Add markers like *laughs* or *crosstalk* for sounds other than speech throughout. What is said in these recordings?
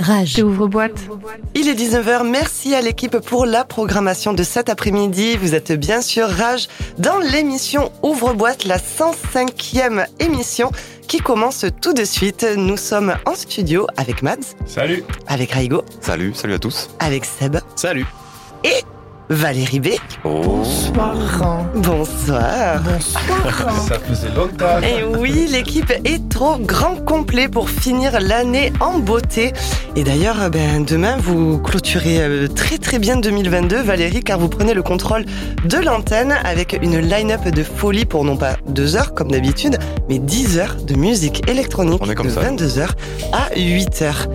Rage. ouvre-boîte. Il est 19h, merci à l'équipe pour la programmation de cet après-midi. Vous êtes bien sûr Rage dans l'émission Ouvre-boîte, la 105e émission qui commence tout de suite. Nous sommes en studio avec Mads. Salut. Avec Raigo. Salut, salut à tous. Avec Seb. Salut. Et Valérie B. Bonsoir. Bonsoir. Bonsoir. Ça faisait longtemps. Et oui, l'équipe est trop grand complet pour finir l'année en beauté. Et d'ailleurs, ben, demain, vous clôturez euh, très très bien 2022, Valérie, car vous prenez le contrôle de l'antenne avec une line-up de folie pour non pas deux heures comme d'habitude, mais 10 heures de musique électronique On est comme de ça. 22h à 8h.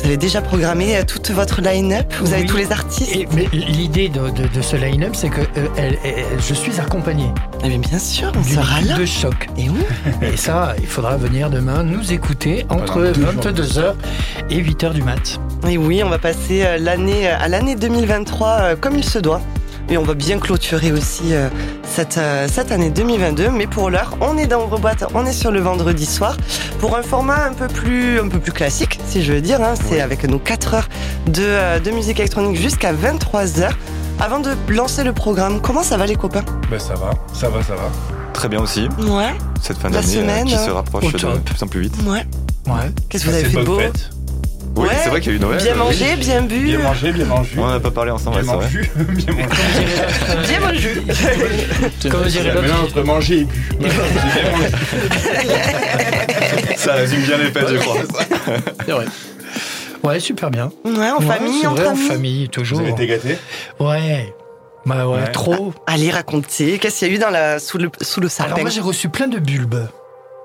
Vous avez déjà programmé euh, toute votre line-up Vous avez Oui. tous les artistes Et, mais l'idée de, de- de ce line-up, c'est que euh, elle- elle- je suis accompagné Eh bien, bien sûr, on sera là. de choc. Et oui, *laughs* Et ça, il faudra venir demain nous écouter entre Pendant deux jours. 22h et 8h du mat. Et oui, on va passer euh, l'année à l'année 2023 euh, comme il se doit. Et on va bien clôturer aussi euh, cette, euh, cette année 2022. Mais pour l'heure, on est dans Ouvre-boîte, on est sur le vendredi soir pour un format un peu plus, un peu plus classique, si je veux dire. hein. C'est avec nos 4 heures de, euh, de musique électronique jusqu'à 23 heures. Avant de lancer le programme, comment ça va les copains? Ben ça va, ça va, ça va. Très bien aussi, Ouais, cette fin d'année euh, semaine, qui se rapproche de plus en plus vite. ouais. Ouais. Qu'est-ce que vous avez fait de beau? fête. Oui, Ouais. c'est vrai qu'il y a eu Noël. Bien mangé, bien bu. Bien mangé, bien mangé. On n'en a pas parlé ensemble, ouais, Bien c'est vrai. mangé, bien *laughs* mangé. Bien mangé. Comme dirait l'autre. mélange entre manger et bu. Mangé. *laughs* Ça résume bien les fêtes, je crois. C'est vrai. Ouais, super bien. Ouais, en Ouais, famille, entre vrai, en famille, Vous toujours. avez été gâtés Ouais. Bah ouais, Ouais. trop. Allez, racontez. Qu'est-ce qu'il y a eu dans la, sous, le, sous le sapin Alors moi j'ai reçu plein de bulbes.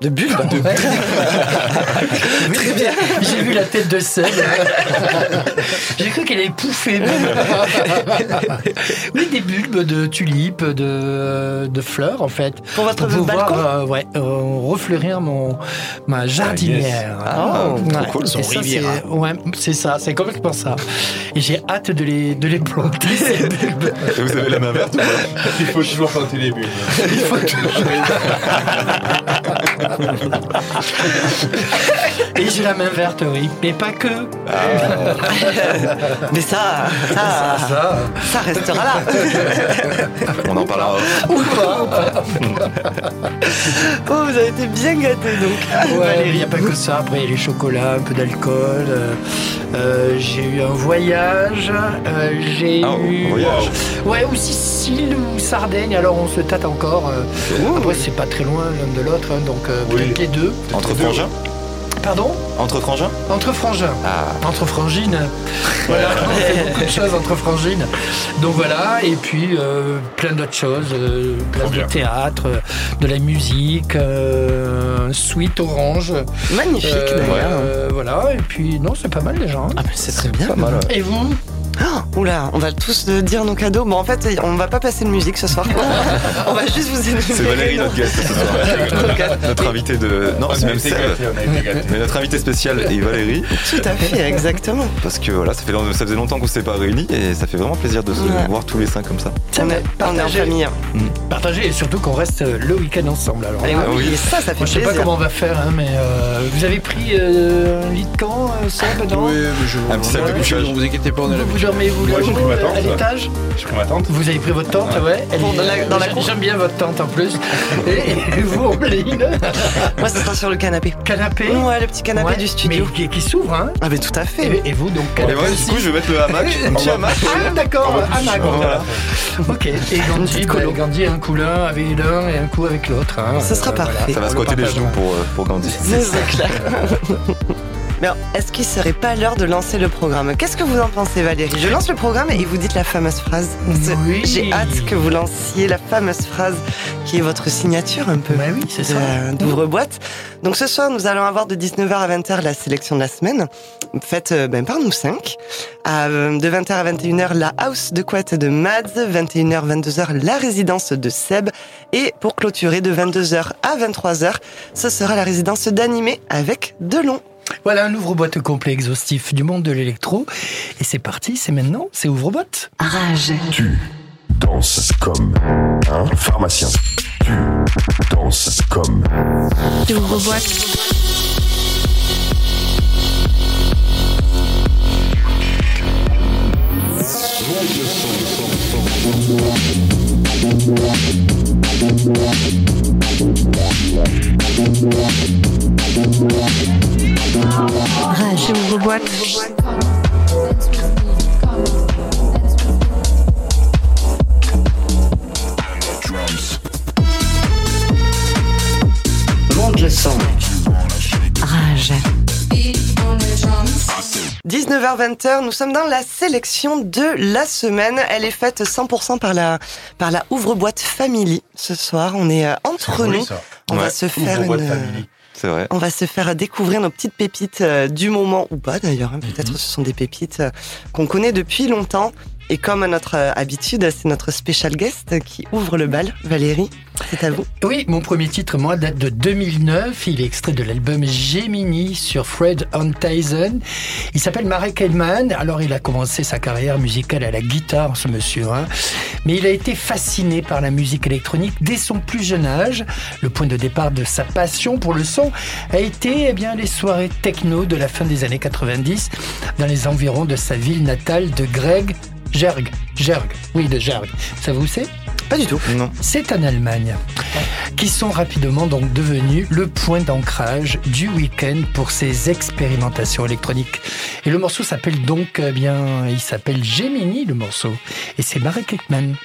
De bulles Ouais. *laughs* Très bien. J'ai vu la tête de Seb. *laughs* J'ai cru qu'elle allait pouffer. oui, des bulbes de tulipes, de, de fleurs en fait. Pour votre Pour pouvoir balcon euh, ouais, euh, refleurir mon, ma jardinière. Ah, Oh, trop Ouais. cool. Ça, c'est ouais, c'est ça, c'est complètement ça. Et j'ai hâte de les, de les planter, *laughs* ces bulbes. Et vous avez la main verte ou pas? Il faut toujours planter les bulles. Il faut toujours- Et j'ai la main verte, oui. Mais pas que. Mais ça, ça, ça, ça. restera là. On en parlera. Ou pas. Oh, vous avez été bien gâtés donc. Ouais, il n'y a pas que ça. Après, il y a les chocolats, un peu d'alcool. euh, euh, j'ai eu un voyage. euh, j'ai Ah, eu. un voyage. Ouais, ou Sicile ou Sardaigne. Alors, on se tâte encore. Après, c'est pas très loin l'un de l'autre. hein, donc, euh, Oui. les deux. Entre frangins Pardon Entre frangins Entre frangins. Ah, Entre frangines. *laughs* Voilà, on fait beaucoup de choses entre frangines. Donc voilà, et puis euh, plein d'autres choses, euh, plein de théâtre, euh, de la musique, euh, Sweet Orange. Magnifique euh, d'ailleurs. euh, voilà, et puis non, c'est pas mal déjà. hein. Ah, mais c'est très bien. pas mal. ouais. Et vous? Oh, *gasps* oula, on va tous dire nos cadeaux. Bon, en fait, on va pas passer de musique ce soir. *laughs* on va juste vous énumérer. C'est Valérie, notre guest ce soir. Notre invité de. Non, On c'est même Seb. Mais notre invité spécial est Valérie, Tout à fait, exactement. parce que voilà, ça, fait, ça faisait longtemps qu'on s'était pas réunis et ça fait vraiment plaisir de se Ouais. voir tous les cinq comme ça. On est, on est en Partagez. famille. Partagez et surtout qu'on reste euh, le week-end ensemble. Alors, Et là, Ah oui. oui, et ça, ça fait moi, je sais pas comment on va faire, hein, mais euh, vous avez pris euh, un lit de camp, euh, Seb, non? Oui, mais je Un petit sac de couchage. Ne vous inquiétez pas, on a Vous, vous Moi, j'ai pris ma euh, tente, à l'étage J'ai pris ma tente. Vous avez pris votre tente, ouais. Elle Bon, est- dans la- dans la j'aime- cour. J'aime bien votre tente en plus. *laughs* Et, et vous, Ombline Moi, ça sera sur le canapé. Canapé Ouais, le petit canapé Ouais, du studio. Mais qui, qui s'ouvre, hein Ah, mais tout à fait. et, et vous, donc, Et canapé moi, du coup, je vais mettre le hamac, *laughs* un petit hamac. Ah, d'accord, hamac. Voilà. Ok, et Gandhi, bah, colo. Gandhi un coup l'un avec l'un et un coup avec l'autre. hein. Ce sera parfait. Ça va le coter les genoux pour, euh, pour Gandhi. C'est ça, clair. *laughs* Mais est-ce qu'il serait pas l'heure de lancer le programme? Qu'est-ce que vous en pensez, Valérie? Je lance le programme et vous dites la fameuse phrase. Oui. J'ai hâte que vous lanciez la fameuse phrase qui est votre signature un peu. Bah oui, c'est ça. d'ouvre-boîte. Donc ce soir, nous allons avoir de 19h à 20h la sélection de la semaine, faite euh, ben, par nous cinq. À, euh, de 20h à 21h, la house de couette de Mads. 21h, 22h, la résidence de Seb. Et pour clôturer, de 22h à 23h, ce sera la résidence d'animé avec Delon. Voilà un ouvre-boîte complet exhaustif du monde de l'électro. Et c'est parti, c'est maintenant, c'est ouvre-boîte. Rage. Tu danses comme un pharmacien. Tu danses comme. Ouvre-boîte. Rage ouvre boîte. Monte le son. Rage. 19h-20h, nous sommes dans la sélection de la semaine. Elle est faite 100% par la, par la ouvre-boîte Family. Ce soir, on est euh, entre nous. On va se faire une, family. C'est vrai. on va se faire découvrir nos petites pépites euh, du moment ou pas d'ailleurs. hein. Peut-être Mhm. ce sont des pépites euh, qu'on connaît depuis longtemps. Et comme à notre euh, habitude, c'est notre special guest qui ouvre le bal. Valérie, c'est à vous. Oui, mon premier titre, moi, date de 2009. Il est extrait de l'album Gemini sur Fred Tyson. Il s'appelle Marek Edman. Alors, il a commencé sa carrière musicale à la guitare, ce monsieur. hein. Mais il a été fasciné par la musique électronique dès son plus jeune âge. Le point de départ de sa passion pour le son a été eh bien, les soirées techno de la fin des années 90 dans les environs de sa ville natale de Greg Gerg. Gerg, oui, de Gerg. Ça vous c'est Pas du tout. Non. c'est en Allemagne, qui sont rapidement donc devenus le point d'ancrage du week-end pour ces expérimentations électroniques. Et le morceau s'appelle donc, eh bien, il s'appelle Gemini, le morceau. Et c'est Marek Ekman.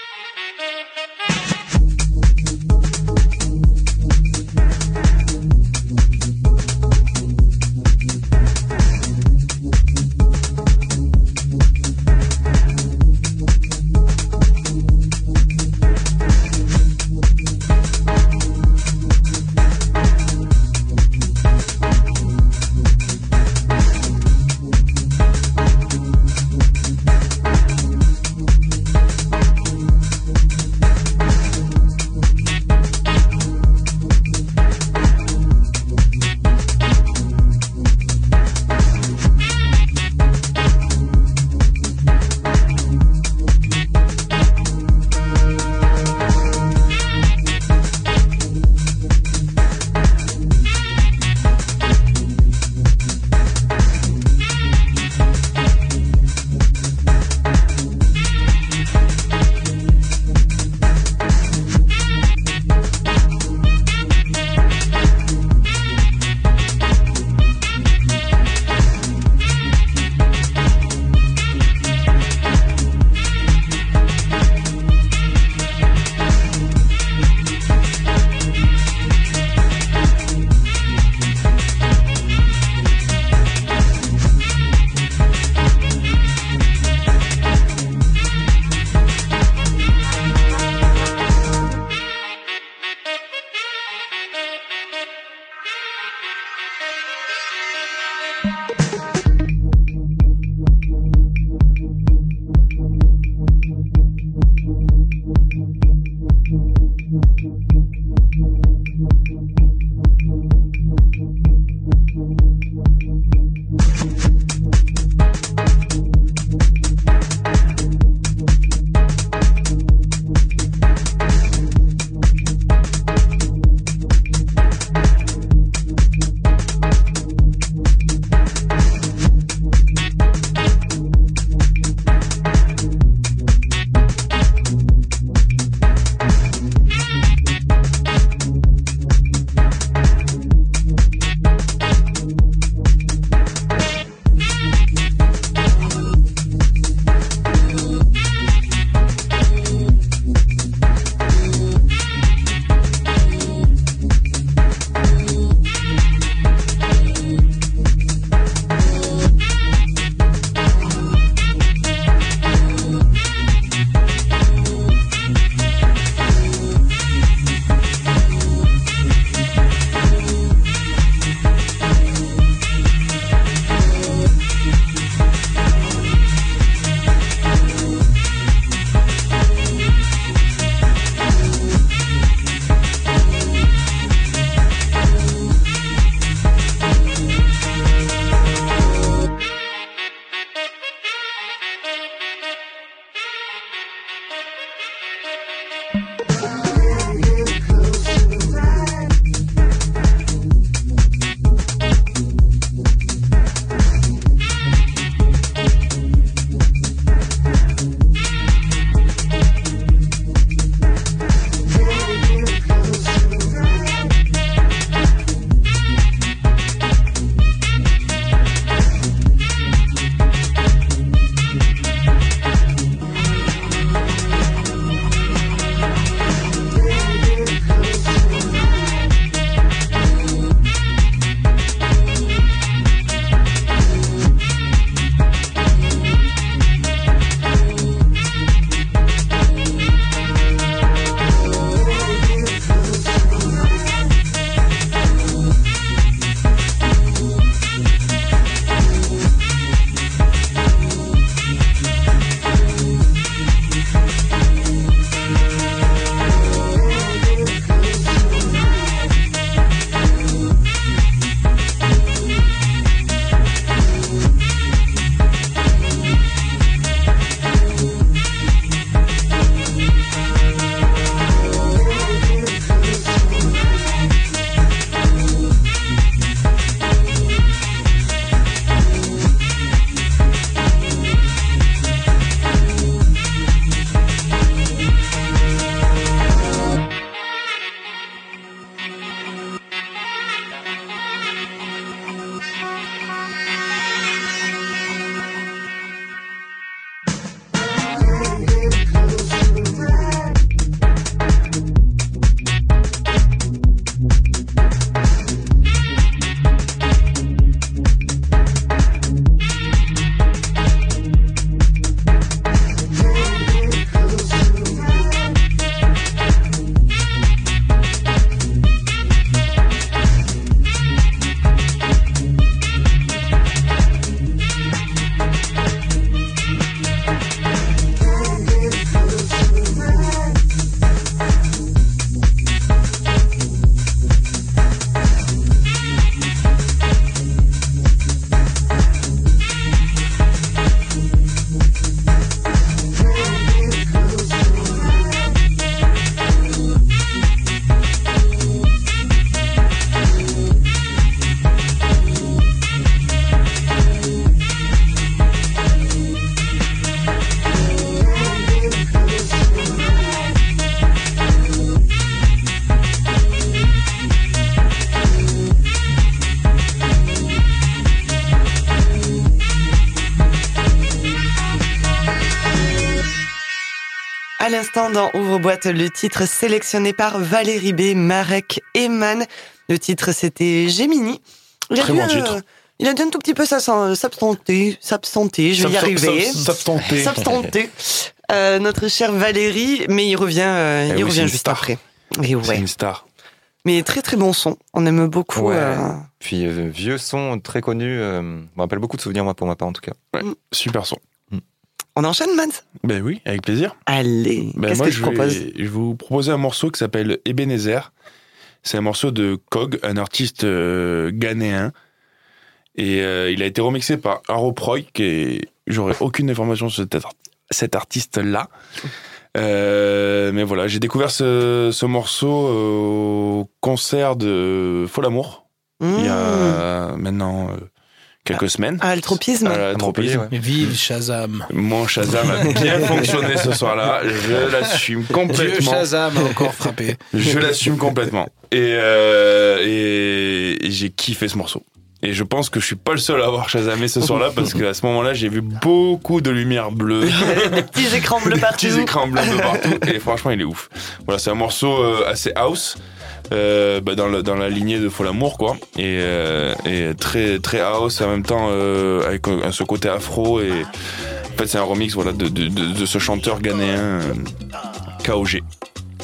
L'instant dans Ouvre-boîte, le titre sélectionné par Valérie B, Marek Eman. Le titre c'était Gemini. Il a Très dû, bon titre. euh, il a dû un tout petit peu s'abs- s'absenter, s'absenter, je vais y arriver. S'abstenter. S'abstenter. Euh, notre chère Valérie, mais il revient, euh, Eh il oui, revient juste star. après. Et C'est une star. Mais très très bon son. On aime beaucoup. Ouais. euh, Puis euh, vieux son très connu, euh, me rappelle beaucoup de souvenirs moi pour ma part en tout cas. Super son. On enchaîne, Mans Ben oui, avec plaisir. Allez, Ben qu'est-ce que je, proposes vais, je vais vous proposer un morceau qui s'appelle Ebenezer. C'est un morceau de Kog, un artiste euh, ghanéen. Et euh, il a été remixé par Haro Proy, qui est... J'aurais aucune information sur cet, art- cet artiste-là. Euh, mais voilà, j'ai découvert ce, ce morceau au concert de Fol Amour, il y Mmh. a maintenant euh, quelques semaines. Ah, le tropisme À À Tropisme. ouais. Vive Shazam. Mon Shazam a bien *laughs* fonctionné ce soir-là. Je l'assume Dieu complètement. Shazam a encore frappé. Je l'assume complètement. Et, euh, et, et j'ai kiffé ce morceau. Et je pense que je suis pas le seul à avoir Shazamé ce soir-là *laughs* parce qu'à ce moment-là, j'ai vu beaucoup de lumière bleue, *laughs* Des petits écrans bleus partout. petits écrans bleus partout. Et franchement, il est ouf. Voilà, c'est un morceau euh, assez house. Euh, bah, dans, la lignée de Fol Amour quoi. Et, euh, et très très house et en même temps euh, avec ce côté afro et en fait c'est un remix voilà de, de, de, de ce chanteur ghanéen KOG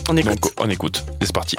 On écoute. donc on écoute. Et c'est parti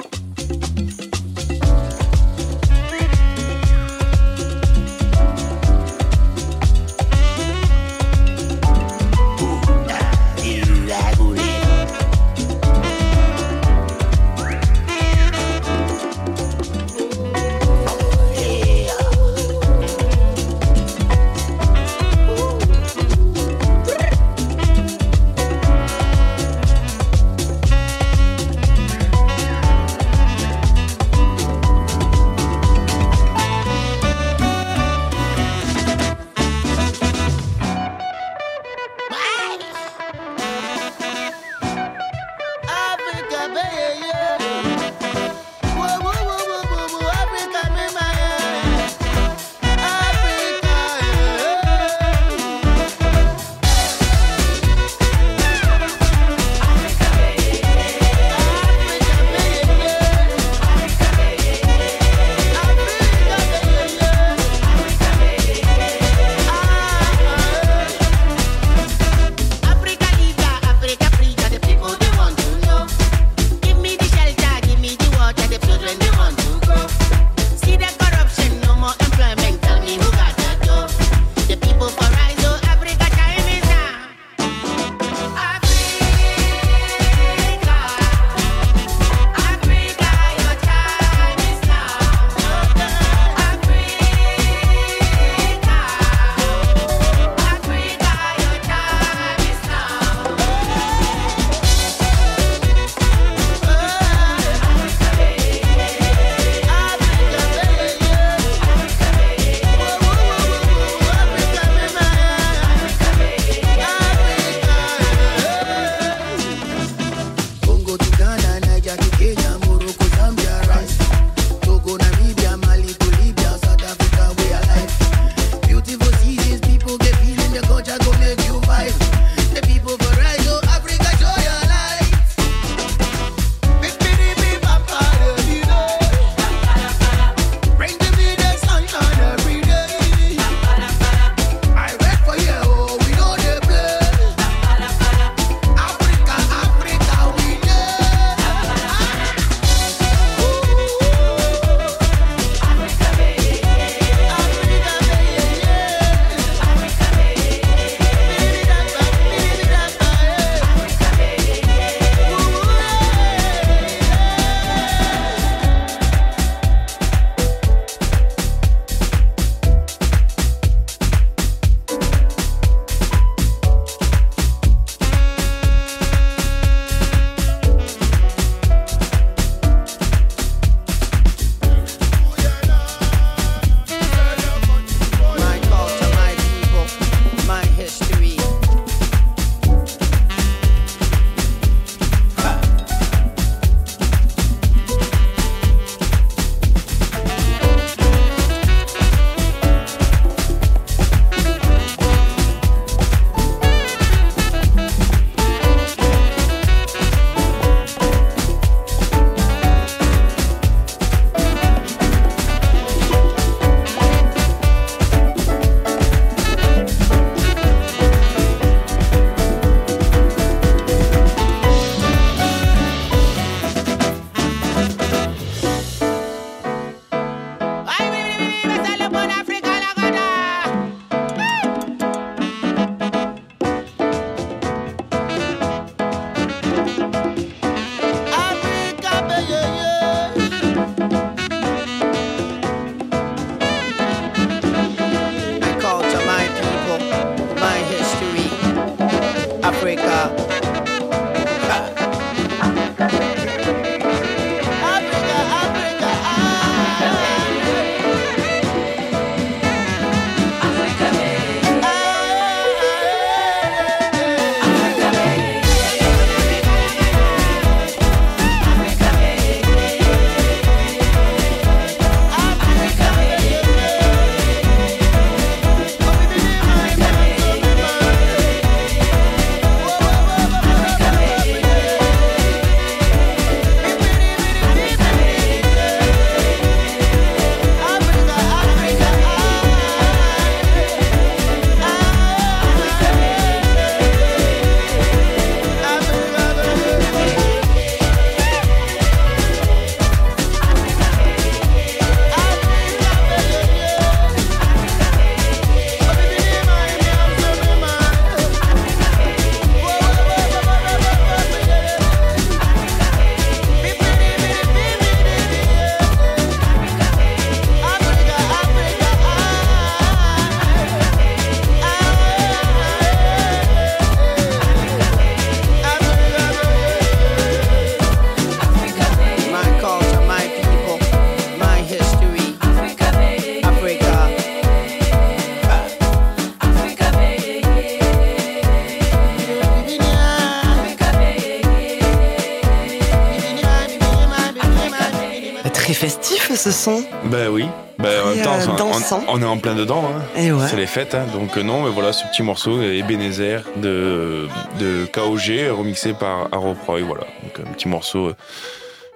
plein dedans. hein. Ouais. C'est les fêtes. hein. Donc euh, non, mais voilà, ce petit morceau, Ebenezer de, de KOG, remixé par Aroproy. Voilà. Donc un petit morceau euh,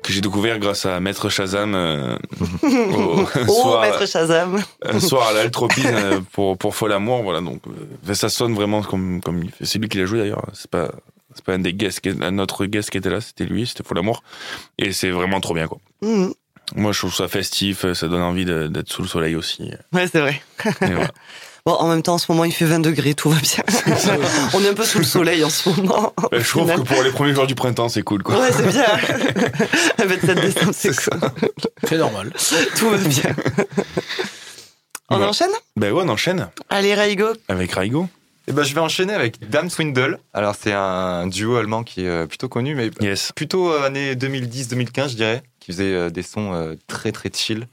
que j'ai découvert grâce à Maître Shazam euh, *laughs* au Oh, soir, maître Shazam. un soir à l'Altropine euh, pour, pour Fol Amour. Voilà. Donc euh, ça sonne vraiment comme, comme. C'est lui qui l'a joué d'ailleurs. C'est pas. C'est pas un des guests, un autre guest qui était là, c'était lui, c'était Fol Amour. Et c'est vraiment trop bien, quoi. Mhm. Moi, je trouve ça festif, ça donne envie de- d'être sous le soleil aussi. Ouais, c'est vrai. Voilà. *laughs* Bon, en même temps, en ce moment, il fait 20 degrés, tout va bien. *laughs* On est un peu sous le soleil en ce moment. Ben, je trouve que pour les premiers jours du printemps, c'est cool, quoi. Ouais, c'est bien. Le 27 décembre, c'est C'est cool. C'est normal. Tout va bien. On Ouais. enchaîne? Ben ouais, on enchaîne Allez, Raigo. avec Raigo. Et ben, je vais enchaîner avec Dame Swindle. Alors, c'est un duo allemand qui est euh, plutôt connu, mais Yes. plutôt euh, années 2010-2015, je dirais, qui faisait euh, des sons euh, très très chill.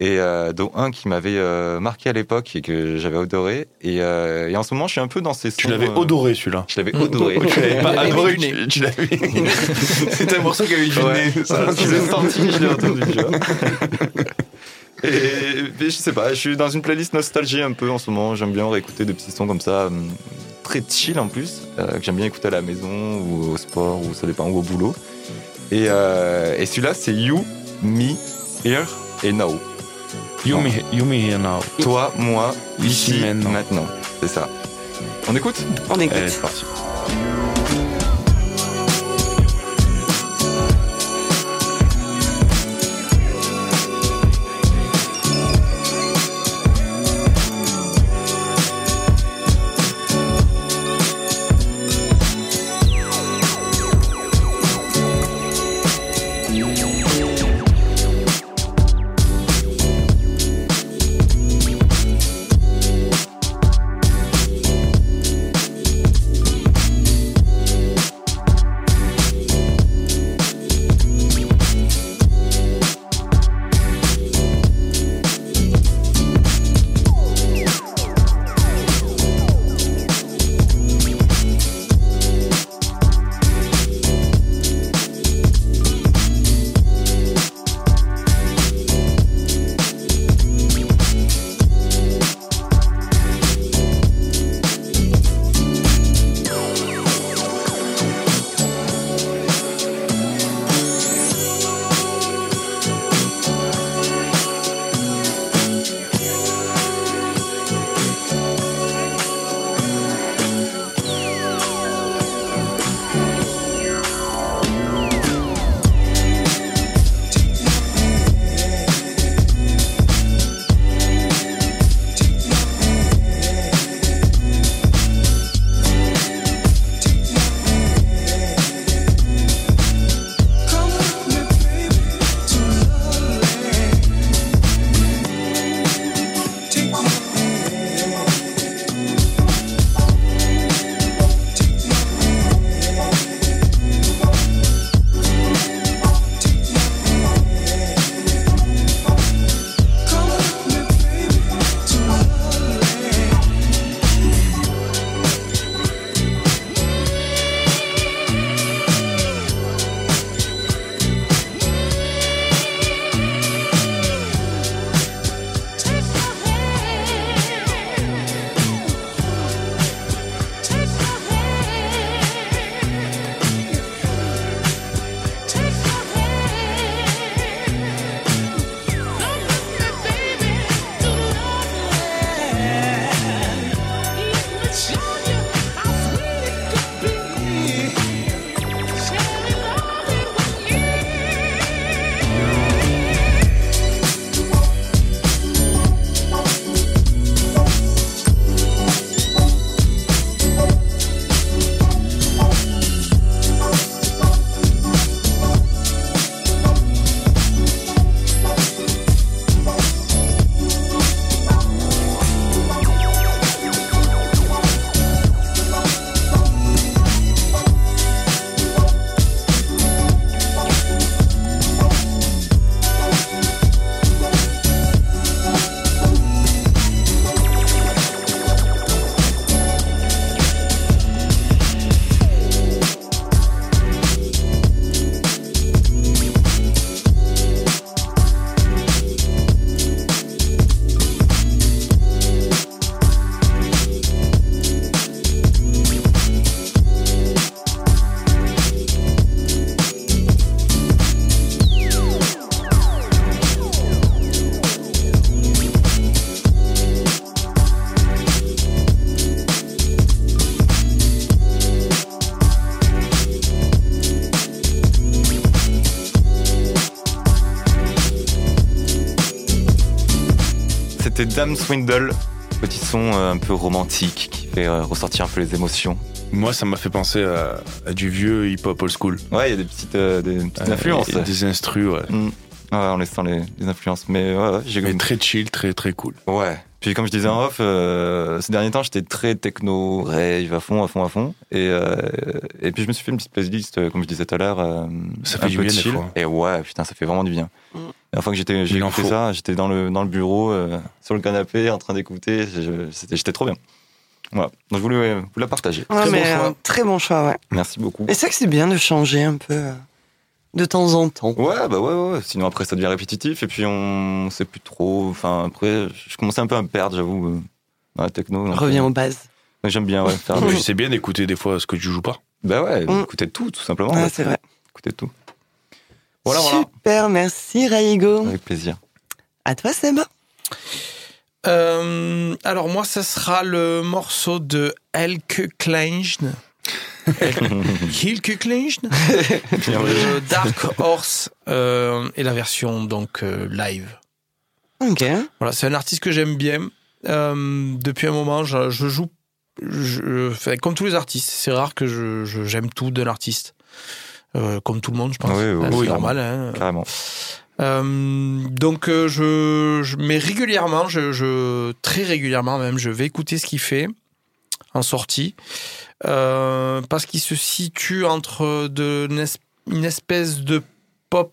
Et dont un qui m'avait marqué à l'époque et que j'avais adoré. Et, et en ce moment, je suis un peu dans ces sons. Tu l'avais odoré, celui-là. Je l'avais odoré. *laughs* *laughs* Tu l'avais pas adoré, tu, tu l'avais. *laughs* C'était un morceau qui avait du Ouais. nez. Ça, je l'ai senti, je l'ai entendu, tu vois. Et, je sais pas, je suis dans une playlist nostalgie un peu en ce moment. J'aime bien réécouter des petits sons comme ça, hum, très chill en plus, euh, que j'aime bien écouter à la maison ou au sport ou ça dépend ou au boulot. Et, euh, et celui-là, c'est You, Me, Here et Now. You me, you me here now. Toi, moi, Ici, ici, maintenant. maintenant. C'est ça. On écoute? On écoute. Allez, c'est parti. C'était Dame Swindle. Petit son euh, un peu romantique qui fait euh, ressortir un peu les émotions. Moi, ça m'a fait penser à, à du vieux hip-hop old school. Ouais, il y a des petites, euh, des petites influences. et des instrus, ouais. Mm. Ouais, en laissant les, les influences. Mais ouais, j'ai Mais très chill, très très cool. Ouais. Puis comme je disais en off, euh, ces derniers temps, j'étais très techno, rave, à fond, à fond, à fond. Et, euh, et puis je me suis fait une petite playlist, comme je disais tout à l'heure. euh, Ça fait un du peu bien, des chill. fois. Et ouais, putain, ça fait vraiment du bien. Mm. La fois que j'étais, j'ai écouté ça, j'étais dans le, dans le bureau, euh, sur le canapé, en train d'écouter. J'étais trop bien. Voilà. Donc je voulais euh, vous la partager. Ouais, Très mais bon choix. euh, très bon choix, ouais. Merci beaucoup. Et c'est vrai que c'est bien de changer un peu euh, de temps en temps. Ouais, bah ouais, ouais. Sinon après ça devient répétitif et puis on sait plus trop. Enfin après, je commençais un peu à me perdre, j'avoue, dans la techno. donc, Reviens aux bases. donc J'aime bien, ouais, faire. Mais c'est bien d'écouter des fois ce que tu joues pas. Bah ouais, Mm. écoutez tout, tout simplement. Ouais, c'est vrai. Écoutez tout. Voilà, voilà. Super, merci Raigo. Avec plaisir. À toi Seb. Euh, alors moi, ça sera le morceau de Elke Kleinschn. *laughs* Hilke Kleinschn. Dark Horse euh, et la version donc euh, live. Ok. Voilà, c'est un artiste que j'aime bien. Euh, depuis un moment, je, je joue, je, comme tous les artistes. C'est rare que je, je- j'aime tout d'un artiste. Euh, comme tout le monde, je pense. Oui, oui, Euh, c'est oui, normal. Hein. Carrément. Euh, donc euh, je, je mais régulièrement, je, je très régulièrement même, je vais écouter ce qu'il fait en sortie euh, parce qu'il se situe entre de une es- une espèce de pop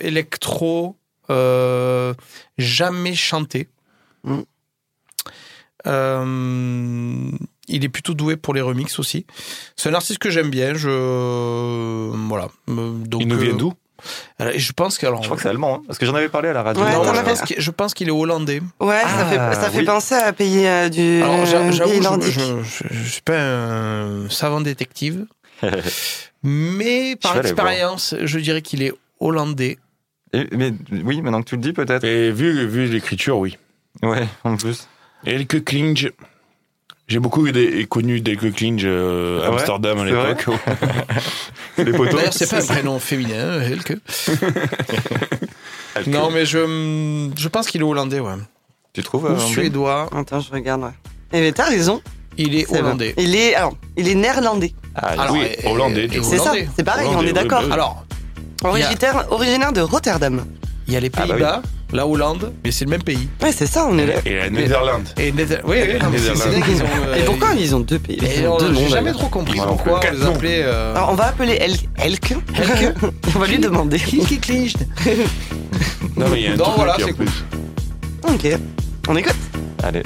électro euh, jamais chanté. Mm. Euh, il est plutôt doué pour les remixes aussi. C'est un artiste que j'aime bien. Je voilà. Donc Il nous vient euh, d'où? Je pense que alors Je crois que c'est allemand, hein, parce que j'en avais parlé à la radio. Ouais, non, je pense qu'il- je pense qu'il est hollandais. Ouais, ça Ah, fait, ça fait oui. penser à payer euh, du Alors, j'a- j'avoue, pays je, je, je, je suis pas un savant détective, *laughs* mais par expérience, je dirais qu'il est hollandais. Et- mais oui, maintenant que tu le dis, peut-être. Et vu, vu l'écriture, oui. Ouais, en plus. Elke Klinge. J'ai beaucoup connu d'Elke Klinge euh, à Ouais, Amsterdam à l'époque. *laughs* Les potos. D'ailleurs, c'est pas un prénom féminin, Helke. *laughs* Non, mais je, je pense qu'il est hollandais, ouais. Tu trouves Ou euh, suédois. Attends, je regarde. Ouais. Eh ben, t'as raison. Il est vrai. hollandais. Il est, alors, il est néerlandais. Ah, Alors, oui, et- hollandais. C'est ça, c'est pareil, on est d'accord. Alors, Originaire, originaire de Rotterdam. il y a les Ah, bah Pays-Bas, la Hollande, mais c'est le même pays. Ouais, c'est ça, on est là. Et la Netherlands. Et Nether- oui, oui, non, mais c'est- c'est Netherlands. dingue, ils ont, euh, Et pourquoi ils ont deux pays? Ils ont on- deux noms, J'ai jamais d'ailleurs. trop compris Ils ont pourquoi quatre on les noms. appelait. euh, Alors, on va appeler El Elke. on va lui demander. Hilke Kleinschn. Non, mais il y a un Non, truc voilà, en c'est plus. Ok. On écoute Allez.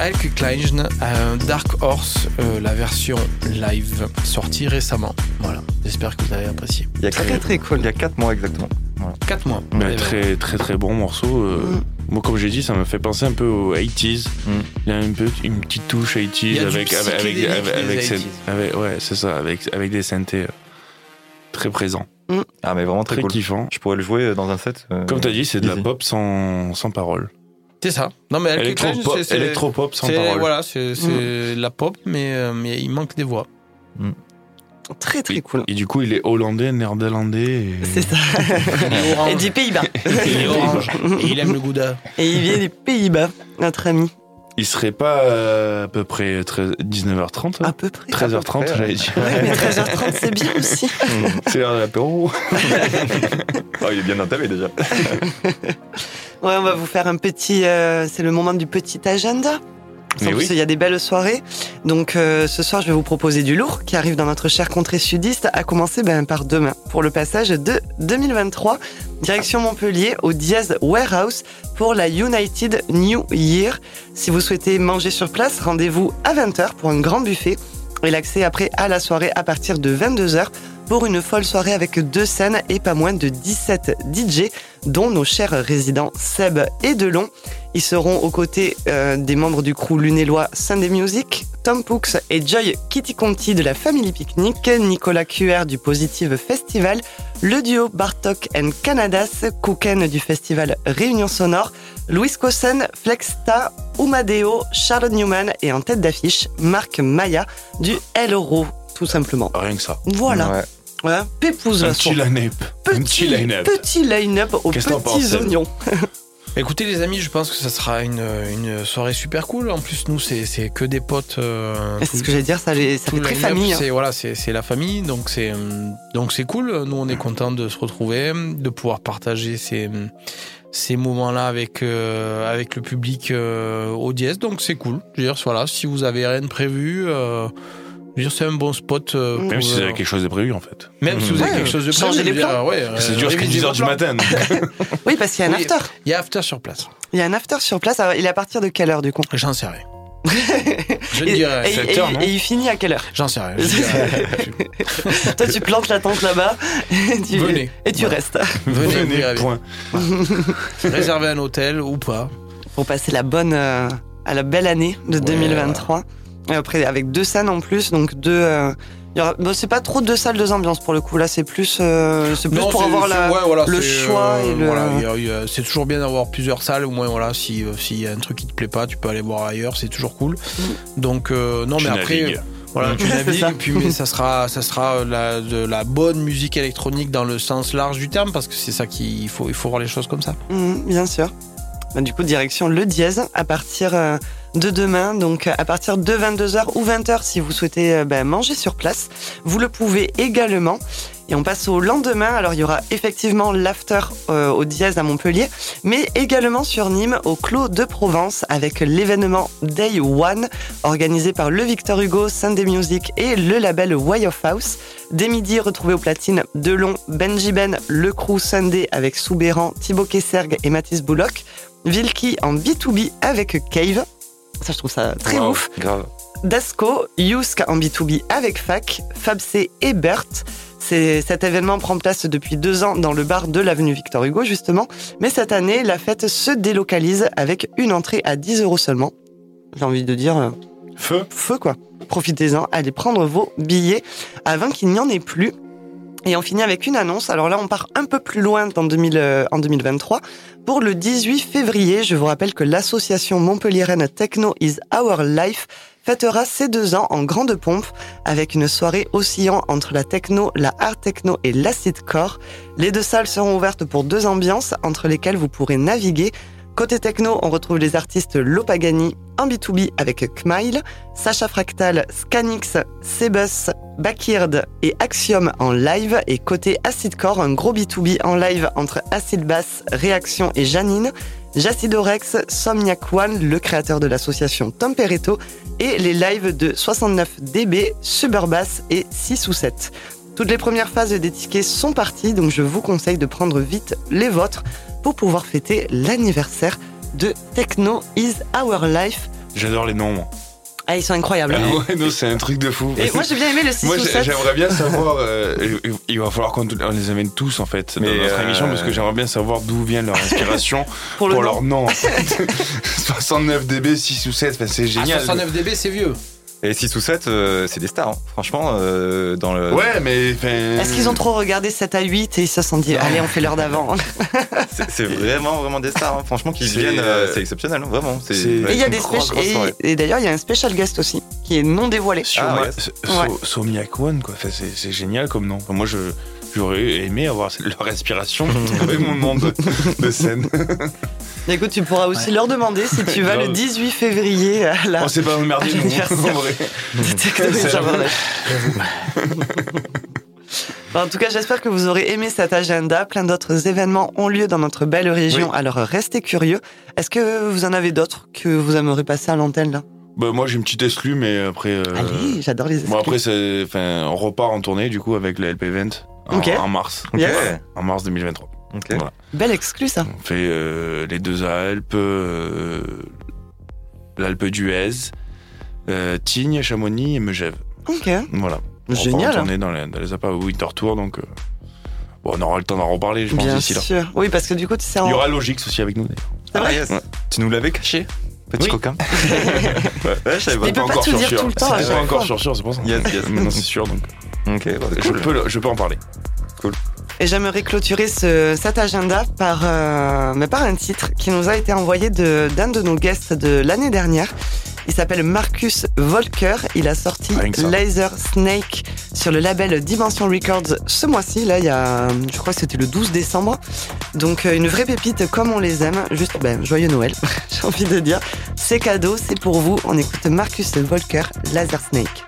Elke Klein, euh, Dark Horse, euh, la version live sortie récemment. Voilà, j'espère que vous avez apprécié. Il y a Très, quatre- très cool. Il y a 4 mois exactement. 4 mois. Mais Allez, très très très bon morceau. euh, Mm. Moi, comme j'ai dit, ça me fait penser un peu aux 80s. Mm. Il y a un peu une petite touche 80s Il y a du avec avec avec, avec, des avec, 80s. cette- avec- ouais, c'est ça, avec avec des synthés euh, très présents, Ah, mais vraiment très, très cool. kiffants. Je pourrais le jouer dans un set. euh, Comme t'as dit, c'est de la pop sans sans parole. C'est ça. Non mais Électro-pop c'est- c'est électro-pop sans c'est- parole. Voilà, c'est c'est la pop, mais, euh, mais il manque des voix. Très très Et- cool. Et du coup, il est hollandais, néerlandais. et- C'est ça. *laughs* Il est Et des Pays-Bas. Il est orange. Et il aime le gouda. Et il vient des Pays-Bas, notre ami. Il serait pas euh, à peu près 13 19h30 À hein peu près. 13h30, près, j'allais dire. Ouais, mais 13h30, c'est bien *laughs* aussi. C'est l'heure de l'apéro. *laughs* Oh, il est bien entamé déjà. Ouais, on va vous faire un petit. euh, c'est le moment du petit agenda. En plus, oui. il y a des belles soirées. Donc, euh, ce soir, je vais vous proposer du lourd qui arrive dans notre chère contrée sudiste, à commencer ben, par demain, pour le passage de 2023, direction Montpellier, au Diaz Warehouse, pour la United New Year. Si vous souhaitez manger sur place, rendez-vous à 20h pour un grand buffet. Et l'accès après à la soirée à partir de 22h pour une folle soirée avec deux scènes et pas moins de 17 DJ, dont nos chers résidents Seb et Delon. Ils seront aux côtés euh, des membres du crew lunélois Sunday Music, Tom Pooks et Joy Kitty Conti de la Family Picnic, Nicolas QR du Positive Festival, le duo Bartok and Canadas, Kouken du festival Réunion Sonore, Louis Cossen, Flexta, Umadeo, Charlotte Newman et en tête d'affiche, Marc Maya du El Oro, tout simplement. Rien que ça. Voilà, Ouais. Ouais, pépouze la petit soirée. line-up. Un petit line-up. Petit line-up aux Qu'est-ce que t'en penses, petits Seb oignons. *laughs* Écoutez les amis, je pense que ça sera une, une soirée super cool. En plus, nous, c'est c'est que des potes. euh, C'est tout- ce que j'allais dire, ça, les- ça tout fait très line-up, famille. hein. C'est voilà, c'est c'est la famille, donc c'est hum, donc c'est cool. Nous, on est content de se retrouver, de pouvoir partager ces ces moments-là avec euh, avec le public euh, au dièse. Donc c'est cool. Je veux dire, voilà, si vous avez rien de prévu. euh, je veux dire, c'est un bon spot. euh, Même pour, si vous euh, avez quelque chose de prévu, en fait. même si vous avez Ouais, quelque chose de prévu, je les plans. ouais, euh, C'est dur jusqu'à révisez 10h vos du plans. matin. *laughs* Oui, parce qu'il y a un Oui. after. Il y a after sur place. Il y a un after sur place. Alors, il est à partir de quelle heure, du coup? J'en sais rien. *laughs* Je et, dirais. et- et- heures, non? et il finit à quelle heure? J'en sais rien. Je. *laughs* Toi, tu plantes la tente là-bas. et tu- Venez. Et tu restes. Venez, Venez, point. Réservez un hôtel ou pas. Pour passer la bonne, euh, à la belle année de Ouais, 2023. Après, avec deux scènes en plus, donc deux. euh, bon, c'est pas trop deux salles, deux ambiances pour le coup. Là, c'est plus, euh, c'est plus Non, pour avoir c'est- la. ouais, voilà, le choix et le- voilà, c'est toujours bien d'avoir plusieurs salles. Au moins, voilà, si euh, s'il y a un truc qui te plaît pas, tu peux aller voir ailleurs. C'est toujours cool. Donc, euh, non, Tu mais après, navigues. voilà, tu *laughs* C'est navigues. ça. et puis, mais ça sera, ça sera la, de la bonne musique électronique dans le sens large du terme, parce que c'est ça qu'il faut, il faut voir les choses comme ça. Mhm, bien sûr. Bah, du coup, direction le dièse à partir euh, de demain, donc à partir de 22h ou 20h si vous souhaitez euh, bah, manger sur place. Vous le pouvez également. Et on passe au lendemain. Alors, il y aura effectivement l'after euh, au dièse à Montpellier, mais également sur Nîmes au Clos de Provence avec l'événement Day One organisé par le Victor Hugo, Sunday Music et le label Way of House. Dès midi, retrouvez au platine Delon, Benji Ben, Le Crew Sunday avec Soubéran, Thibaut Kesserg et Mathis Bullock. Vilki en B2B avec Cave. Ça, je trouve ça très Wow. ouf. Grave. Dasco, Yusk en B2B avec Fac, Fabc et Bert. C'est- Cet événement prend place depuis deux ans dans le bar de l'avenue Victor Hugo, justement. Mais cette année, la fête se délocalise avec une entrée à 10 euros seulement. J'ai envie de dire, euh, Feu. feu quoi. Profitez-en, allez prendre vos billets avant qu'il n'y en ait plus. Et on finit avec une annonce. Alors là, on part un peu plus loin dans 2000, euh, en 2023. Pour le 18 février, je vous rappelle que l'association montpelliéraine Techno is Our Life fêtera ses deux ans en grande pompe avec une soirée oscillant entre la techno, la art techno et l'acid core. Les deux salles seront ouvertes pour deux ambiances entre lesquelles vous pourrez naviguer. Côté techno, on retrouve les artistes Lopagani en B2B avec Kmile, Sacha Fractal, Scanix, Sebus, Bakird et Axiom en live. Et côté Acidcore, un gros B2B en live entre Acid Bass, Réaction et Janine, Jacidorex, Somniac One, le créateur de l'association Temperetto, et les lives de 69dB, Suburbass et 6 ou 7. Toutes les premières phases des tickets sont parties, donc je vous conseille de prendre vite les vôtres pour pouvoir fêter l'anniversaire de Techno is Our Life J'adore les noms. Ah, ils sont incroyables. Ah ouais, non, c'est un truc de fou. Et moi, j'ai bien aimé le 6 Moi, ou j'ai- 7. j'aimerais bien savoir. euh, il- va falloir qu'on on les amène tous en fait dans Mais, notre euh, émission parce que j'aimerais bien savoir d'où vient leur inspiration Pour *laughs* pour, le nom. leur nom. en fait. *laughs* 69 dB, 6 ou 7, enfin, c'est Ah, génial. 69 dB, c'est vieux. Et 6 ou 7, euh, c'est des stars. hein. Franchement, euh, dans le. Ouais, mais. Est-ce qu'ils ont trop regardé 7 à 8 et ils se sont dit, allez, on fait l'heure d'avant *laughs* C'est vraiment, vraiment des stars. hein. Franchement, qu'ils viennent, euh, c'est exceptionnel. Vraiment. C'est c'est- Et il y a des et, d'ailleurs, il y a un special guest aussi qui est non dévoilé. Sur Ah, ouais. so- Ouais. One, quoi. Enfin, c'est c'est génial comme nom. Enfin, moi, je. J'aurais aimé avoir leur respiration *laughs* avec mon nom de, de scène. *laughs* Écoute, tu pourras aussi leur demander si tu vas le Grave. 18 février à la On s'est pas emmerdé, à nous. en vrai. En tout cas, j'espère que vous aurez aimé cet agenda. Plein d'autres événements ont lieu dans notre belle région, alors restez curieux. Est-ce que vous en avez d'autres que vous aimeriez passer à l'antenne Bah, moi, j'ai une petite exclue, mais après. euh, Allez, j'adore les Bon, exclus. après, enfin, on repart en tournée, du coup, avec le LP Event en, Ok. en mars. Yes. En mars 2023. Ok. Voilà. Belle exclu ça. On fait euh, les deux Alpes, euh, l'Alpe d'Huez, euh, Tignes, Chamonix et Megève. Ok, Voilà. On génial. en tournée dans les, dans les APA Winter Tour, donc euh, bon, on aura le temps d'en reparler, je pense, Bien d'ici là. sûr. Oui, parce que du coup, tu sais, en... Il y aura Logix aussi avec nous, d'ailleurs. C'est vrai Ah, yes. Ouais. Tu nous l'avais caché, petit Oui. coquin. *laughs* ouais, je savais Il peut pas tout dire tout le temps, à C'est chaque pas encore sur sûr, c'est pour ça. Yes, yes. *laughs* Maintenant, c'est sûr, donc Ok, bah, je, cool. peux, le- je peux en parler. Et j'aimerais clôturer ce, cet agenda par, euh, mais par un titre qui nous a été envoyé de- d'un de, nos guests de l'année dernière. Il s'appelle Marcus Volker. Il a sorti. Laser Snake sur le label Dimension Records ce mois-ci. Là, il y a, je crois que c'était le 12 décembre. Donc, euh, une vraie pépite comme on les aime. Juste, ben, joyeux Noël, *laughs* j'ai envie de dire. C'est cadeau, c'est pour vous. On écoute Marcus Volker, Laser Snake.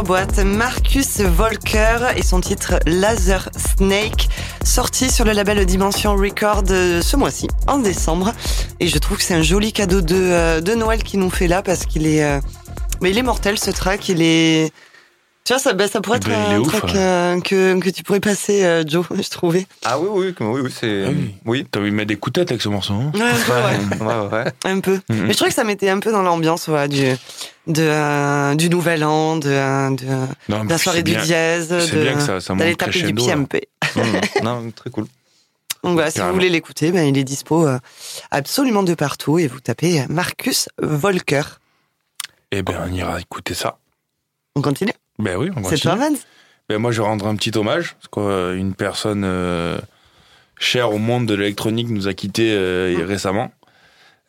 Ouvre-boîte, Marcus Volker et son titre Laser Snake, sorti sur le label Dimension Record euh, ce mois-ci, en décembre. Et je trouve que c'est un joli cadeau de, euh, de Noël qu'il nous fait là parce qu'il est, euh, mais il est mortel ce track, il est, tu vois, ça, bah, ça pourrait Eh être ben, un ouf, track ouais. euh, que, que tu pourrais passer, euh, Joe, *laughs* je trouvais. Ah oui, oui, oui, oui, c'est. Ah oui. Oui. T'as envie de mettre des coups de tête avec ce morceau hein Ouais, un peu, ouais. Ouais, ouais, ouais. *laughs* Un peu. Mhm. Mais je trouvais que ça mettait un peu dans l'ambiance ouais, du, de, euh, du Nouvel An, de, de, Non, de la soirée du bien- dièse, C'est de- bien que ça, ça d'aller taper du. PMP. *laughs* Mmh. non, très cool. Donc voilà, si vous voulez l'écouter, ben, il est dispo euh, absolument de partout et vous tapez Marcus Volker. Eh ben, on ira écouter ça. On continue Ben oui, on C'est continue. toi, Vance Ben moi, je vais rendre un petit hommage, parce qu'une personne euh, chère au monde de l'électronique nous a quittés euh, Mm. récemment.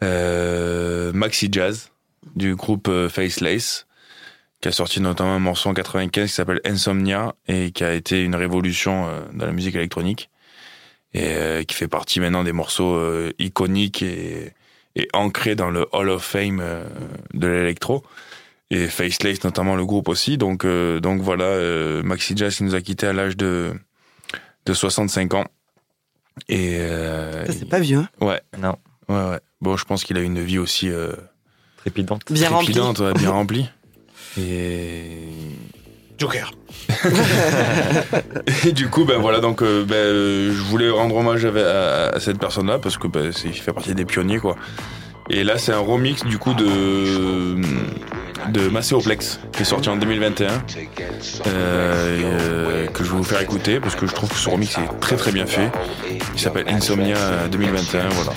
Euh, Maxi Jazz, du groupe euh, Facelace, qui a sorti notamment un morceau en 95 qui s'appelle Insomnia, et qui a été une révolution euh, dans la musique électronique, et euh, qui fait partie maintenant des morceaux euh, iconiques et, et ancrés dans le Hall of Fame euh, de l'électro et Facelace notamment le groupe aussi donc euh, donc voilà euh, Maxi Jazz nous a quitté à l'âge de de 65 ans et euh, C'est pas vieux. hein ouais Non. ouais ouais bon je pense qu'il a une vie aussi euh, Trépidante. Bien trépidante, ouais, bien remplie et Joker. *laughs* Et du coup, ben voilà, donc euh, ben, euh, je voulais rendre hommage à, à- à cette personne-là parce que ben, il fait partie des pionniers, quoi. Et là, c'est un remix du coup de de Macéoplex qui est sorti en 2021 euh, et, euh, que je vais vous faire écouter parce que je trouve que ce remix est très très bien fait. Il s'appelle Insomnia 2021, voilà.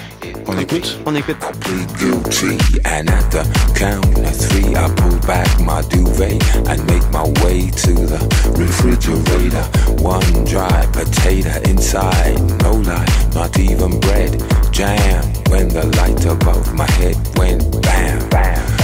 On écoute? On écoute. plead guilty. And at the count of three, I pull back my duvet and make my way to the refrigerator. One dry potato inside, no lie, not even bread. Jam when the light above my head went bam.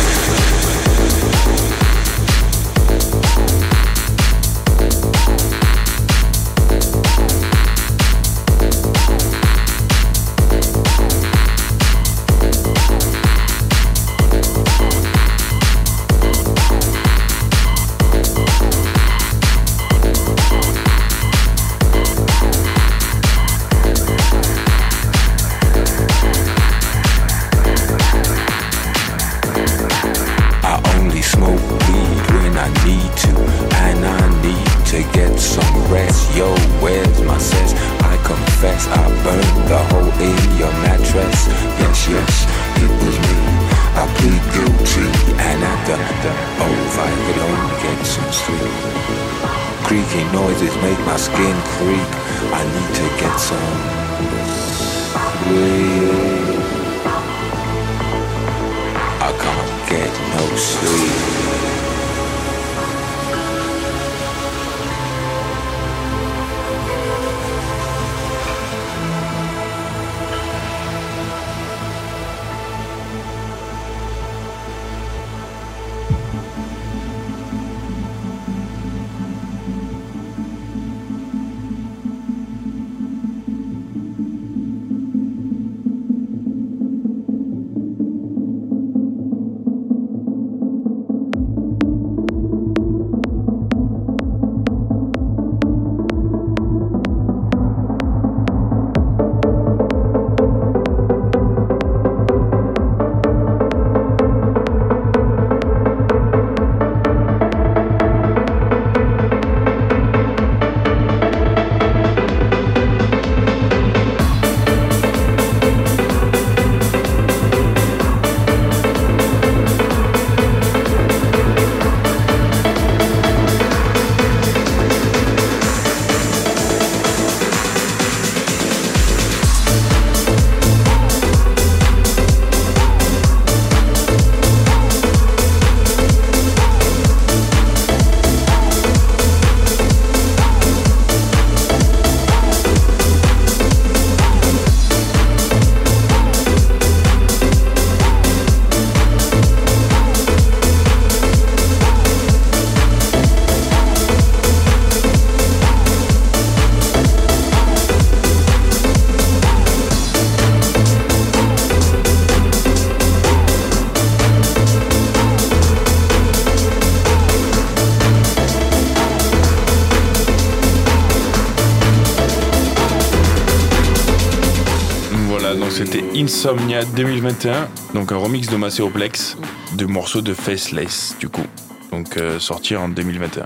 Insomnia 2021, donc un remix de Macéoplex du morceau de Faceless du coup, donc euh, sorti en 2021.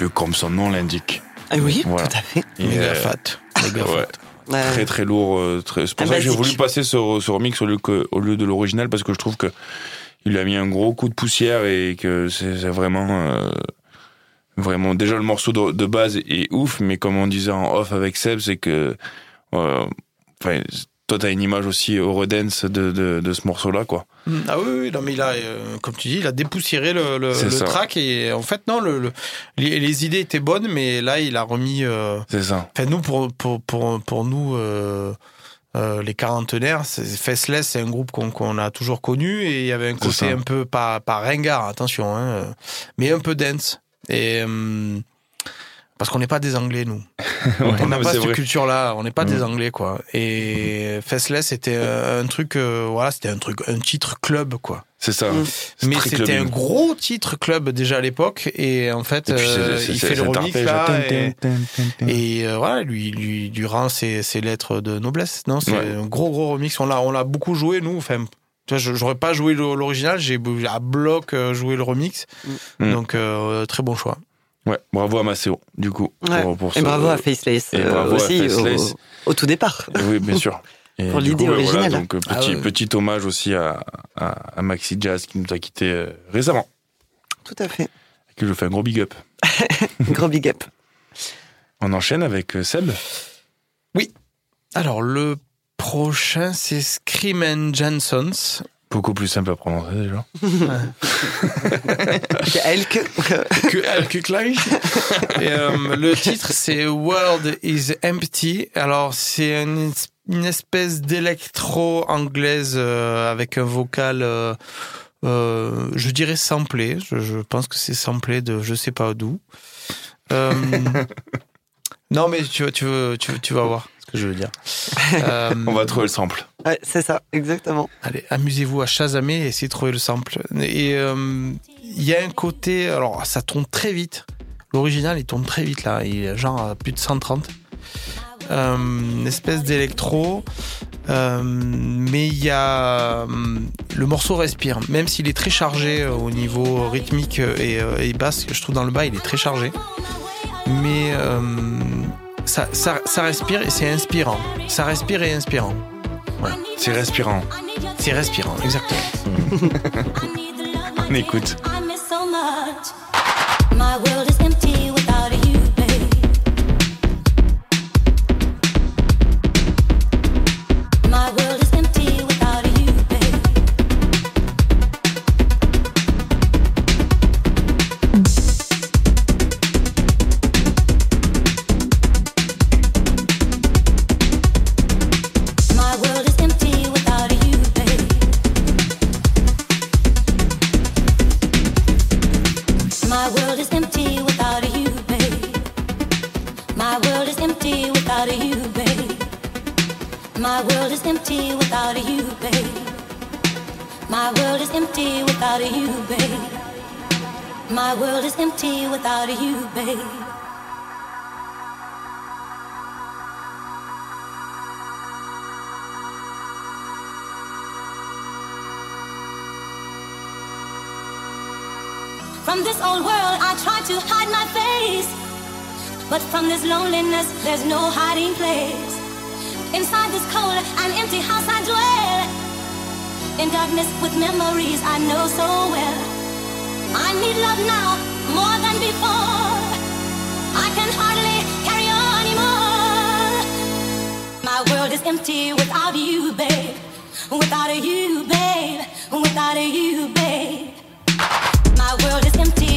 Vu comme son nom l'indique. Ah oui, Voilà. tout à fait. Et, Méga euh, fat. *laughs* Méga ouais, Ouais. très très lourd. euh, très- C'est pour Un ça que j'ai voulu passer ce, ce remix au lieu, que- au lieu de l'original parce que je trouve que il a mis un gros coup de poussière et que c'est c'est vraiment euh, vraiment déjà le morceau de, de base est ouf, mais comme on disait en off avec Seb, c'est que euh, enfin toi t'as une image aussi Eurodance de, de, de ce morceau-là quoi. Mm, Ah oui, oui, non, mais il a, euh, comme tu dis, il a dépoussiéré le, le, track et en fait, non, le, le- les, les idées étaient bonnes, mais là, il a remis. euh, C'est ça. Enfin, nous, pour, pour, pour, pour nous, euh, les quarantenaires, Faceless, c'est un groupe qu'on a toujours connu et il y avait un côté ça. un peu, pas, pas ringard, attention, hein, mais un peu dance. Et. Euh, parce qu'on n'est pas des Anglais, nous. *laughs* Ouais, on n'a pas cette vrai. culture-là. On n'est pas des Anglais, quoi. Et Faceless, c'était un truc, euh, voilà, c'était un truc, un titre club, quoi. C'est ça. C'est Mais c'était un gros titre club déjà à l'époque. Et en fait, Et puis, c'est- euh, c'est- il c'est- fait le remix là. Et, euh, voilà, lui, lui, lui rend ses, ses lettres de noblesse. Non, c'est Ouais. un gros, gros remix. On l'a, on l'a beaucoup joué, nous. Enfin, tu vois, je- j'aurais pas joué l'original. J'ai à bloc euh, joué le remix. Mm. Donc, euh, très bon choix. Ouais, bravo à Maceo, du coup. Ouais. pour- pour Et ce- bravo à Faceless et euh, bravo à aussi au- Faceless. Au, tout départ. Oui, bien sûr. *laughs* Et Pour l'idée originale. donc euh, petit, Ah ouais. petit hommage aussi à, à, à Maxi Jazz qui nous a quitté euh, récemment. Tout à fait. À qui je fais un gros big up. *laughs* Gros big up. On enchaîne avec euh, Seb. Alors, le prochain, c'est Scream and Jansons. Beaucoup plus simple à prononcer déjà. *laughs* Elke. *laughs* que Elke Klein. Et, euh, le titre, c'est World is Empty. Alors, c'est une, une espèce d'électro anglaise euh, avec un vocal, euh, je dirais samplé. Je, je pense que c'est samplé de je sais pas d'où. *laughs* Non, mais tu, tu, tu, tu vas voir que je veux dire. *laughs* Euh, On va trouver le sample. Ouais, c'est ça, exactement. Allez, amusez-vous à chasamer et essayez de trouver le sample. Et euh, il y a un côté, alors ça tourne très vite. L'original, il tourne très vite là, il est genre à plus de 130. Euh, une espèce d'électro. Euh, mais il y a. Le morceau respire, même s'il est très chargé au niveau rythmique et, et basse, je trouve dans le bas, il est très chargé. Mais euh, ça, ça, ça respire et c'est inspirant. Ça respire et inspirant. C'est respirant. C'est respirant, exactement. *laughs* On écoute. My world is empty without you, babe. My world is empty without a you, babe. My world is empty without a you, babe. My world is empty without a you, babe. From this old world, I try to hide my face. But from this loneliness, there's no hiding place. Inside this cold and empty house, I dwell. In darkness with memories I know so well. I need love now more than before. I can hardly carry on anymore. My world is empty without you, babe. Without a you, babe. Without a you, babe. My world is empty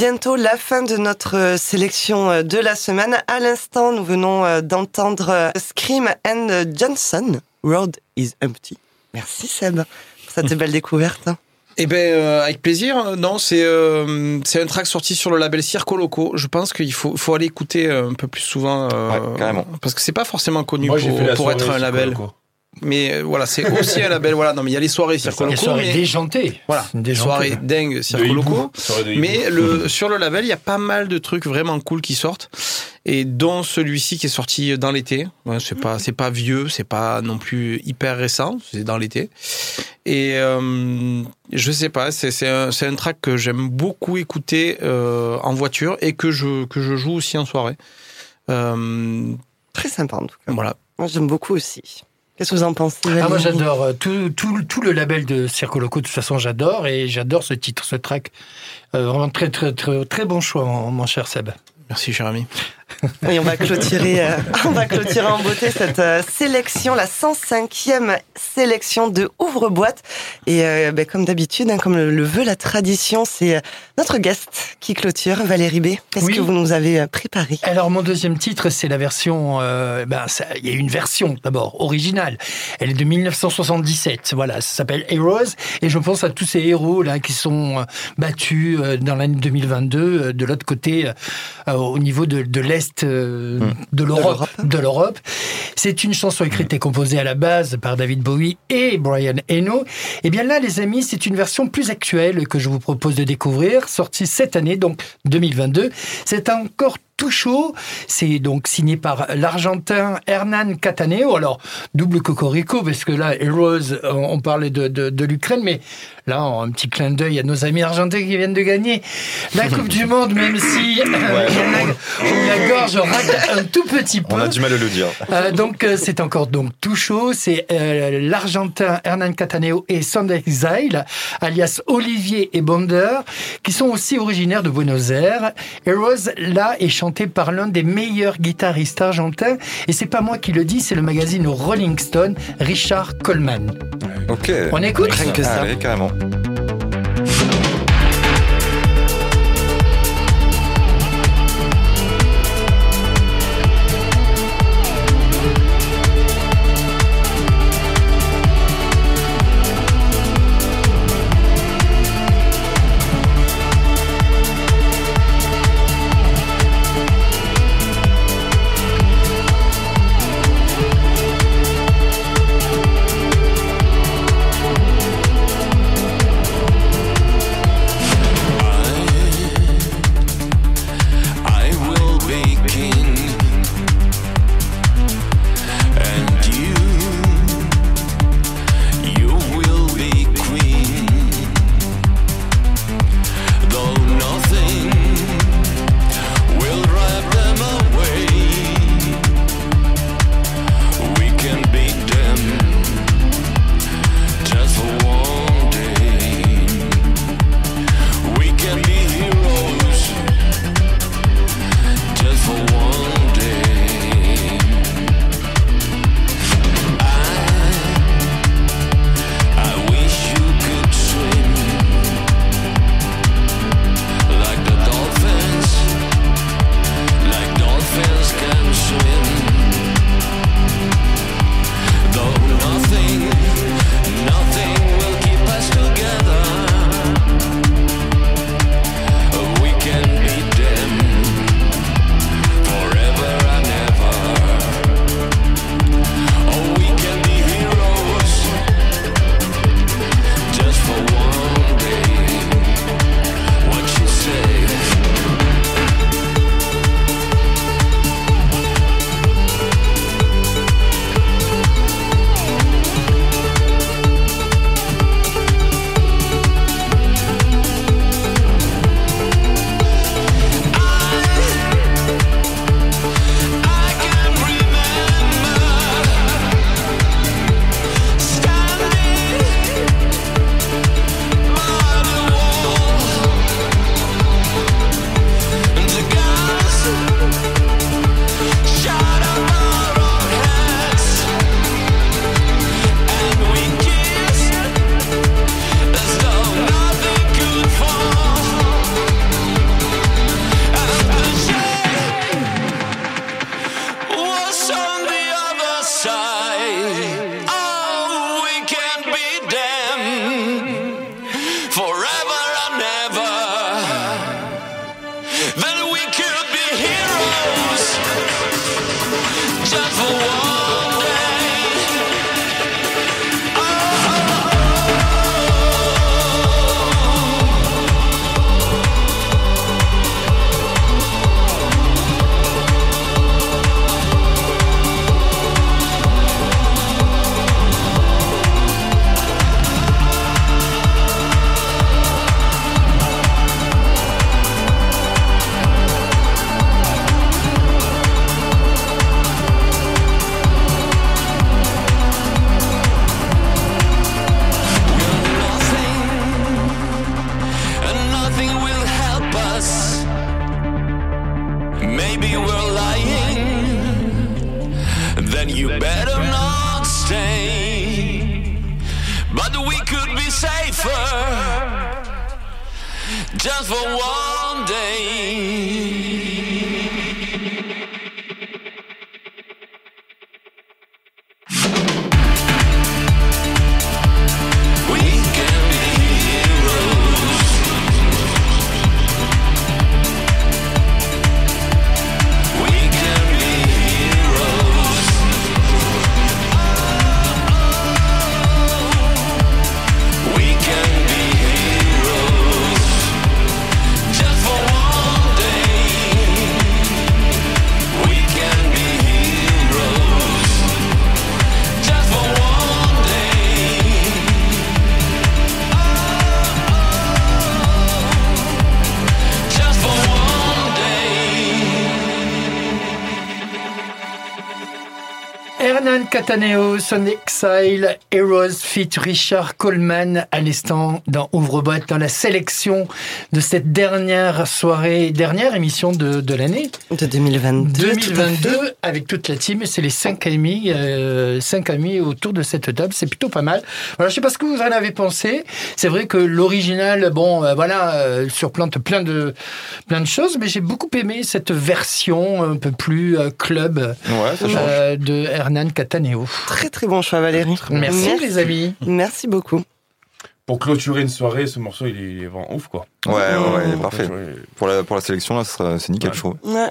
bientôt la fin de notre euh, sélection euh, de la semaine. À l'instant, nous venons euh, d'entendre Scream and Johnson. World is empty. Merci Seb pour cette *laughs* belle découverte. hein. Eh ben, euh, avec plaisir. Non, c'est euh, c'est un track sorti sur le label Circo Loco. Je pense qu'il faut, faut aller écouter un peu plus souvent. euh, Ouais, carrément. Parce que c'est pas forcément connu Moi, pour, être un label. Loco. Mais euh, voilà, c'est aussi un label. Voilà, non, mais il y a les soirées Circo Les Loco. soirées mais- déjantées. Voilà, Déjantées. soirée dingue De Circo. Loco. Soirée. Mais le, sur le label, il y a pas mal de trucs vraiment cool qui sortent. Et dont celui-ci qui est sorti dans l'été. Ouais, c'est pas, c'est pas vieux, c'est pas non plus hyper récent, c'est dans l'été. Et euh, je sais pas, c'est, c'est un, c'est un track que j'aime beaucoup écouter euh, en voiture et que je, que je joue aussi en soirée. Euh, Très sympa en tout cas. voilà. Moi j'aime beaucoup aussi. Qu'est-ce que vous en pensez Ah, moi j'adore euh, tout, tout, tout le label de Circo Loco, de toute façon j'adore et j'adore ce titre, ce track. Euh, vraiment très très très très bon choix mon cher Seb. Merci, cher ami. *laughs* Et on va clôturer, euh, *laughs* on va clôturer en beauté cette euh, sélection, la 105e sélection de Ouvre-boîte. Et euh, ben, comme d'habitude, hein, comme le, le veut la tradition, c'est euh, notre guest qui clôture, Valérie B. Qu'est-ce Oui. que vous nous avez préparé? Alors mon deuxième titre, c'est la version. euh, ben, il y a une version d'abord originale. Elle est de 1977. Voilà, ça s'appelle Heroes. Et je pense à tous ces héros là qui sont battus euh, dans l'année 2022 euh, de l'autre côté, euh, au niveau de, de l'est euh, de l'Europe. De l'Europe. C'est une chanson écrite et composée à la base par David Bowie et Brian Eno. Et bien là, les amis, c'est une version plus actuelle que je vous propose de découvrir, sortie cette année, donc 2022. C'est encore tout chaud. C'est donc signé par l'Argentin Hernan Cataneo. Alors, double cocorico, parce que là, Heroes, on on parlait de, de, de l'Ukraine, mais là, un petit clin d'œil à nos amis argentins qui viennent de gagner la *laughs* Coupe du Monde, même si euh, la, la gorge racle un tout petit peu. On a du mal à le dire. Euh, donc euh, c'est encore donc tout chaud. C'est euh, l'Argentin Hernan Cataneo et Sound Exile, alias Olivier et Bonder, qui sont aussi originaires de Buenos Aires. Heroes là est chanté par l'un des meilleurs guitaristes argentins, et c'est pas moi qui le dis, c'est le magazine Rolling Stone, Richard Coleman. Ok. On écoute Rien que ça. Allez, carrément. Cataneo, Son Exile, Heroes fit Richard Coleman à l'instant dans Ouvre-boîte dans la sélection de cette dernière soirée, dernière émission de, de l'année. De 2022. tout à 2022 fait. avec toute la team. C'est les cinq amis, euh, cinq amis autour de cette table. C'est plutôt pas mal. Voilà, je sais pas ce que vous en avez pensé. C'est vrai que l'original, bon, euh, voilà, euh, surplante plein de plein de choses, mais j'ai beaucoup aimé cette version un peu plus euh, club Ouais, ça change. euh, de Hernan Cataneo. Très très bon choix Valérie. Merci, les amis. Merci beaucoup. Pour clôturer une soirée, ce morceau, il est, il est vraiment ouf, quoi. Ouais, ouais, ouais, Pour parfait. Pour la, pour la sélection, là, c'est nickel, Ouais. je trouve. Ouais.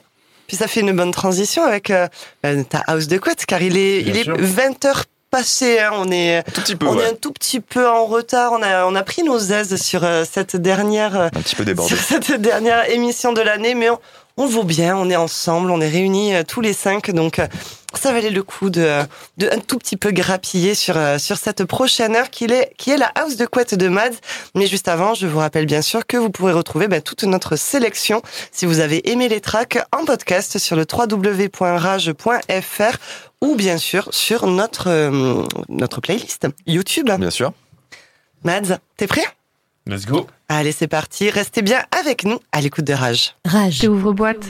Puis ça fait une bonne transition avec euh, euh, ta house de couette, car il est, Bien il est sûr. 20h passé. hein, on est, Tout petit peu, on ouais. est un tout petit peu en retard. On a, on a pris nos aises sur euh, cette dernière, euh, Un petit peu débordé. sur cette dernière émission de l'année, mais on, on vaut bien. On est ensemble, on est réunis euh, tous les cinq, donc euh, ça valait le coup de, de un tout petit peu grappiller sur euh, sur cette prochaine heure qui est qui est la house de couette de Mads. Mais juste avant, je vous rappelle bien sûr que vous pourrez retrouver ben, toute notre sélection si vous avez aimé les tracks en podcast sur le www.rage.fr ou bien sûr sur notre euh, notre playlist YouTube. Bien sûr. Mads, t'es prêt? Let's go. Allez, c'est parti. Restez bien avec nous à l'écoute de Rage. Rage. Ouvre boîte.